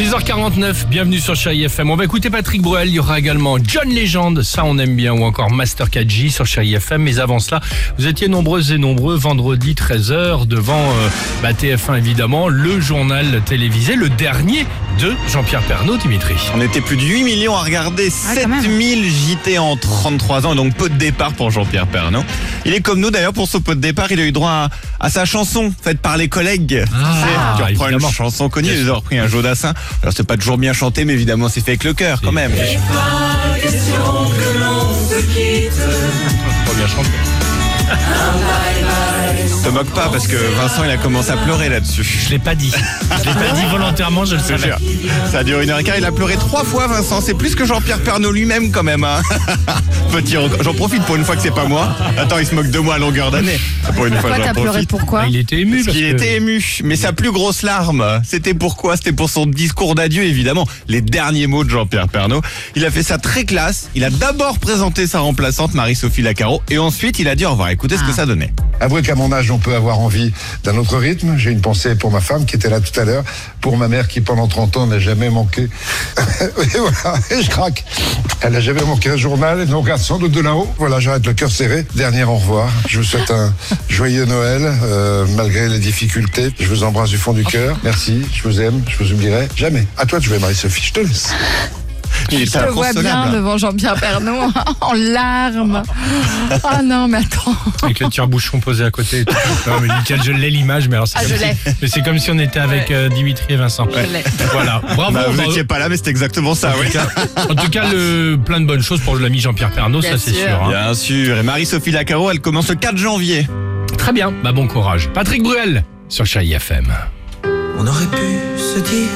6h49, bienvenue sur Chérie FM. On va écouter Patrick Bruel, il y aura également John Legend, ça on aime bien, ou encore Master 4J sur Chérie FM. Mais avant cela, vous étiez nombreuses et nombreux vendredi 13h devant euh, bah, TF1 évidemment, le journal télévisé, le dernier de Jean-Pierre Pernaud, Dimitri. On était plus de 8 millions à regarder, Ah, quand même. 7000 JT en 33 ans, donc peu de départ pour Jean-Pierre Pernaud. Il est comme nous d'ailleurs, pour ce peu de départ, il a eu droit à, à sa chanson faite par les collègues. Ah, tu reprends une chanson connue, ils ont repris un Jodassin. Alors c'est pas toujours bien chanté, mais évidemment c'est fait avec le cœur quand même. Trop bien chanté. Te moque pas parce que Vincent il a commencé à pleurer là-dessus. Je l'ai pas dit. Je l'ai pas dit volontairement, je le Je savais. Ça a duré une heure et quart, il a pleuré trois fois Vincent, c'est plus que Jean-Pierre Pernaud lui-même quand même. hein. Petit. J'en profite pour une fois que c'est pas moi. Attends, il se moque de moi à longueur d'année. Pour une fois, Pourquoi j'en t'as pleuré. Pourquoi Ah, il était ému Parce parce qu'il que- était ému. Mais sa plus grosse larme, c'était pourquoi? C'était pour son discours d'adieu, évidemment. Les derniers mots de Jean-Pierre Pernaud. Il a fait ça très classe. Il a d'abord présenté sa remplaçante, Marie-Sophie Lacaro. Et ensuite, il a dit au revoir. Écoutez ce que ça donnait. Avouez qu'à mon âge, on peut avoir envie d'un autre rythme. J'ai une pensée pour ma femme qui était là tout à l'heure, pour ma mère qui pendant 30 ans n'a jamais manqué. et voilà, et je craque. Elle n'a jamais manqué un journal, et nous regarde sans doute de là-haut. Voilà, j'arrête le cœur serré. Dernier au revoir. Je vous souhaite un joyeux Noël, euh, malgré les difficultés. Je vous embrasse du fond du cœur. Merci, je vous aime, je vous oublierai jamais. À toi de jouer, Marie-Sophie, je te laisse. Il Je le vois bien devant Jean-Pierre Pernaud en larmes. Oh non, mais attends. Avec le tire-bouchon posé à côté. et tout. Non, mais nickel, je l'ai l'image, mais alors c'est Ah, comme je si- l'ai. mais c'est comme si on était avec euh, Dimitri et Vincent. Je l'ai. Voilà, bravo. Bah, vous bravo. étiez pas là, mais c'était exactement ça, oui. En tout cas, le, plein de bonnes choses pour l'ami Jean-Pierre Pernaud, Bien ça c'est sûr. sûr. hein. Bien sûr. Et Marie-Sophie Lacaro, elle commence le 4 janvier. Très bien, bah bon courage. Patrick Bruel sur Chérie FM. On aurait pu se dire